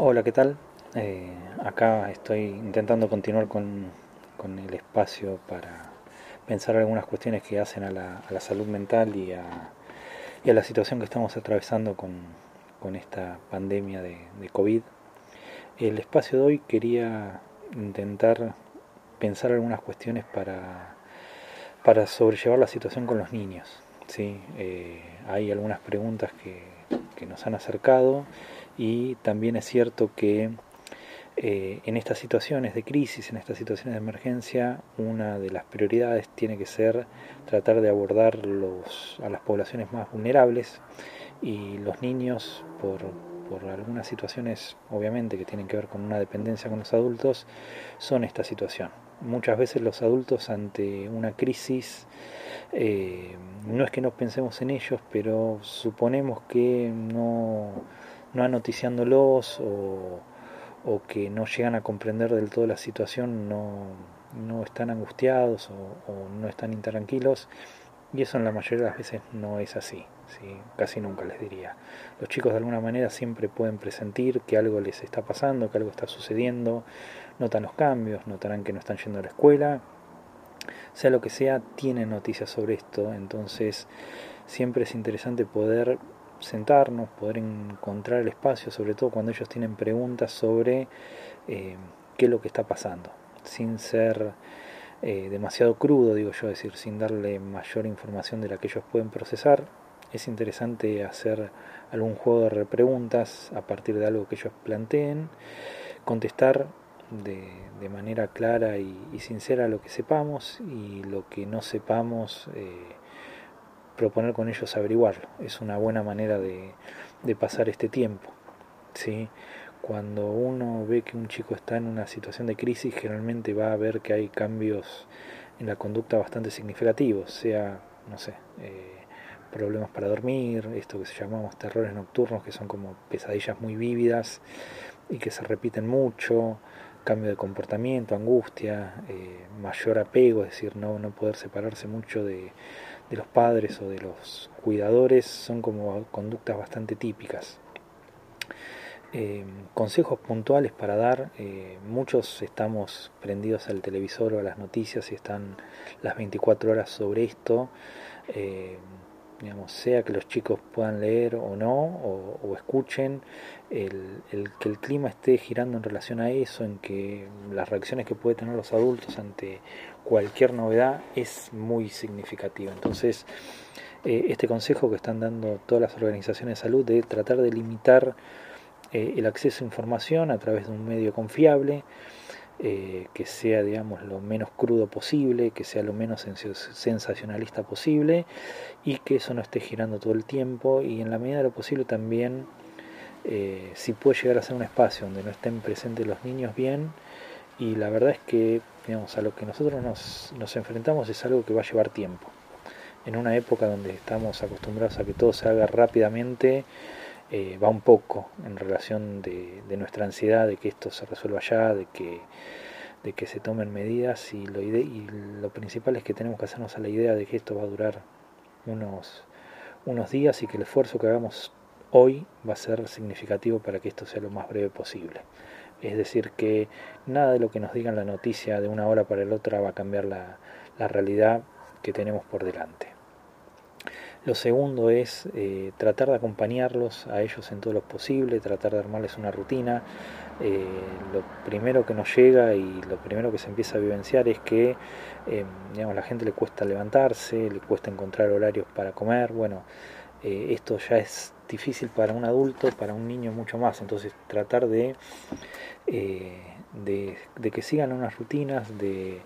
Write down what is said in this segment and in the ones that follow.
Hola, ¿qué tal? Eh, acá estoy intentando continuar con, con, el espacio para pensar algunas cuestiones que hacen a la, a la salud mental y a, a, la situación que estamos atravesando con, con esta pandemia de, de, COVID. El espacio de hoy quería intentar pensar algunas cuestiones para, para sobrellevar la situación con los niños. ¿sí? Eh, hay algunas preguntas que, que nos han acercado y también es cierto que eh, en estas situaciones de crisis, en estas situaciones de emergencia, una de las prioridades tiene que ser tratar de abordar a las poblaciones más vulnerables y los niños por, por algunas situaciones obviamente que tienen que ver con una dependencia con los adultos son esta situación. Muchas veces los adultos ante una crisis eh, no es que no pensemos en ellos, pero suponemos que no no anoticiándolos o, o, que no llegan a comprender del todo la situación, no, no están angustiados o, no están intranquilos. Y eso en la mayoría de las veces no es así, ¿sí? casi nunca les diría. Los chicos de alguna manera siempre pueden presentir que algo les está pasando, que algo está sucediendo, notan los cambios, notarán que no están yendo a la escuela, sea lo que sea, tienen noticias sobre esto, entonces siempre es interesante poder sentarnos, poder encontrar el espacio, sobre todo cuando ellos tienen preguntas sobre eh, qué es lo que está pasando, sin ser eh, demasiado crudo, digo yo, decir, sin darle mayor información de la que ellos pueden procesar. Es interesante hacer algún juego de repreguntas a partir de algo que ellos planteen, contestar de, manera clara y, y, sincera lo que sepamos y lo que no sepamos. Eh, proponer con ellos averiguarlo. Es una buena manera de, pasar este tiempo. ¿sí? Cuando uno ve que un chico está en una situación de crisis, generalmente va a ver que hay cambios en la conducta bastante significativos, sea, no sé, eh, problemas para dormir, esto que se llamamos terrores nocturnos, que son como pesadillas muy vívidas y que se repiten mucho, cambio de comportamiento, angustia, eh, mayor apego, es decir, no, no poder separarse mucho de, de los padres o de los cuidadores son como conductas bastante típicas. Eh, consejos puntuales para dar, eh, muchos estamos prendidos al televisor o a las noticias y están las 24 horas sobre esto. Eh, digamos, sea que los chicos puedan leer o no, o, escuchen, el, que el clima esté girando en relación a eso, en que las reacciones que pueden tener los adultos ante cualquier novedad es muy significativo. Entonces, eh, este consejo que están dando todas las organizaciones de salud de tratar de limitar eh, el acceso a información a través de un medio confiable, eh, que sea, digamos, lo menos crudo posible, que sea lo menos sensacionalista posible y que eso no esté girando todo el tiempo y en la medida de lo posible también, eh, si puede llegar a ser un espacio donde no estén presentes los niños bien y la verdad es que, digamos, a lo que nosotros nos, nos enfrentamos es algo que va a llevar tiempo. En una época donde estamos acostumbrados a que todo se haga rápidamente, eh, va un poco en relación de, nuestra ansiedad de que esto se resuelva ya, de que, de que se tomen medidas y lo, y lo principal es que tenemos que hacernos a la idea de que esto va a durar unos, unos días y que el esfuerzo que hagamos hoy va a ser significativo para que esto sea lo más breve posible. Es decir, que nada de lo que nos digan la noticia de una hora para la otra va a cambiar la, la realidad que tenemos por delante. Lo segundo es eh, tratar de acompañarlos a ellos en todo lo posible, tratar de armarles una rutina. Eh, lo primero que nos llega y lo primero que se empieza a vivenciar es que eh, digamos, la gente le cuesta levantarse, le cuesta encontrar horarios para comer. Bueno, eh, esto ya es difícil para un adulto, para un niño mucho más. Entonces tratar de, de, de que sigan unas rutinas, de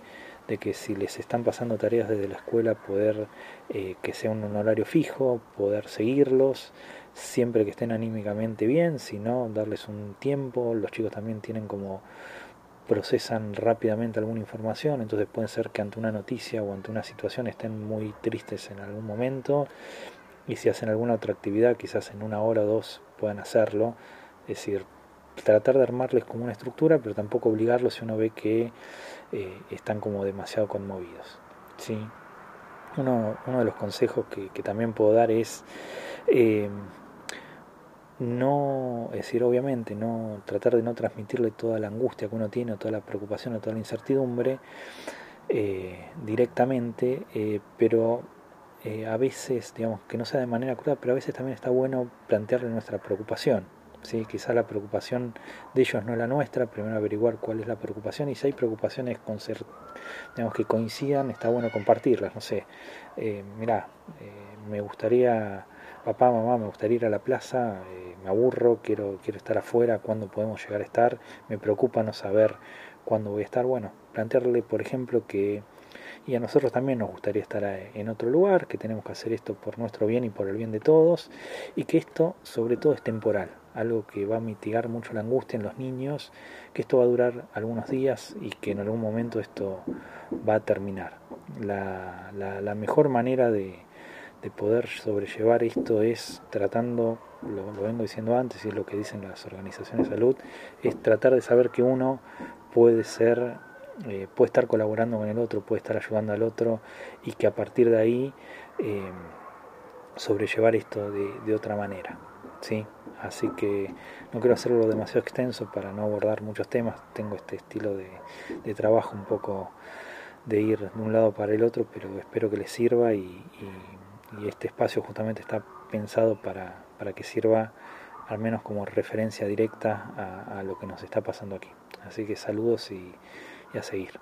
de que si les están pasando tareas desde la escuela, poder eh, que sea un horario fijo, poder seguirlos, siempre que estén anímicamente bien, si no, darles un tiempo, los chicos también tienen como procesan rápidamente alguna información, entonces puede ser que ante una noticia o ante una situación estén muy tristes en algún momento y si hacen alguna otra actividad, quizás en una hora o dos puedan hacerlo, es decir, tratar de armarles como una estructura, pero tampoco obligarlos si uno ve que eh, están como demasiado conmovidos. ¿sí? Uno, de los consejos que, también puedo dar es eh, no, es decir, obviamente, no tratar de no transmitirle toda la angustia que uno tiene, o toda la preocupación, o toda la incertidumbre eh, directamente, pero a veces, digamos, que no sea de manera cruda, pero a veces también está bueno plantearle nuestra preocupación. ¿Sí? Quizá la preocupación de ellos no es la nuestra, primero averiguar cuál es la preocupación y si hay preocupaciones digamos, que coincidan, está bueno compartirlas. No sé, eh, mirá, me gustaría papá, mamá, me gustaría ir a la plaza, eh, me aburro, quiero, quiero estar afuera, cuándo podemos llegar a estar, me preocupa no saber cuándo voy a estar. Bueno, plantearle, por ejemplo, que y a nosotros también nos gustaría estar eh, en otro lugar, que tenemos que hacer esto por nuestro bien y por el bien de todos, y que esto sobre todo es temporal, algo que va a mitigar mucho la angustia en los niños, que esto va a durar algunos días y que en algún momento esto va a terminar. La, mejor manera de, de poder sobrellevar esto es tratando, lo, vengo diciendo antes y es lo que dicen las organizaciones de salud, es tratar de saber que uno puede ser, eh, puede estar colaborando con el otro, puede estar ayudando al otro y que a partir de ahí eh, sobrellevar esto de, otra manera. ¿sí? Así que no quiero hacerlo demasiado extenso para no abordar muchos temas, tengo este estilo de, trabajo un poco de ir de un lado para el otro, pero espero que les sirva y y este espacio justamente está pensado para, para que sirva al menos como referencia directa a, lo que nos está pasando aquí. Así que saludos y, y a seguir.